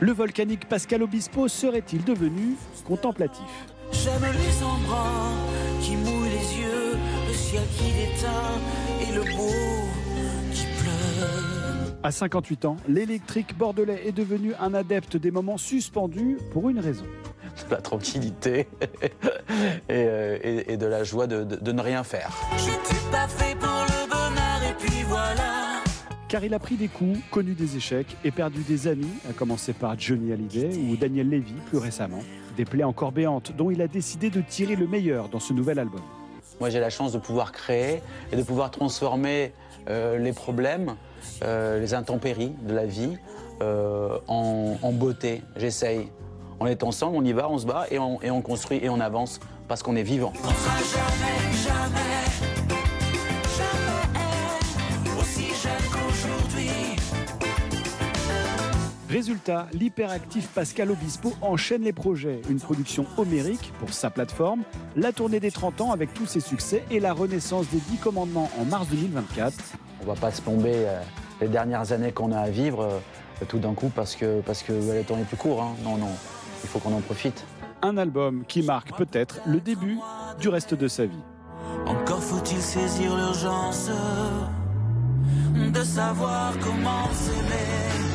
Le volcanique Pascal Obispo serait-il devenu contemplatif J'aime les embruns qui mouillent les yeux, le ciel qui déteint et le beau qui pleure. À 58 ans, l'électrique bordelais est devenu un adepte des moments suspendus pour une raison. De la tranquillité et, euh, et- et de la joie de, de- de ne rien faire. J'étais pas fait pour Car il a pris des coups, connu des échecs et perdu des amis, à commencer par Johnny Hallyday ou Daniel Levy plus récemment. Des plaies encore béantes dont il a décidé de tirer le meilleur dans ce nouvel album. Moi, j'ai la chance de pouvoir créer et de pouvoir transformer euh, les problèmes, euh, les intempéries de la vie euh, en, en beauté. J'essaye. On est ensemble, on y va, on se bat et on, et on construit et on avance parce qu'on est vivant. On sera jamais, jamais, Résultat, l'hyperactif Pascal Obispo enchaîne les projets. Une production homérique pour sa plateforme, la tournée des 30 ans avec tous ses succès et la renaissance des 10 commandements en mars 2024. On va pas se plomber euh, les dernières années qu'on a à vivre euh, tout d'un coup parce que, parce que le temps est plus court. hein. Non, non, il faut qu'on en profite. Un album qui marque peut-être le début du reste de sa vie. Encore faut-il saisir l'urgence de savoir comment s'aimer.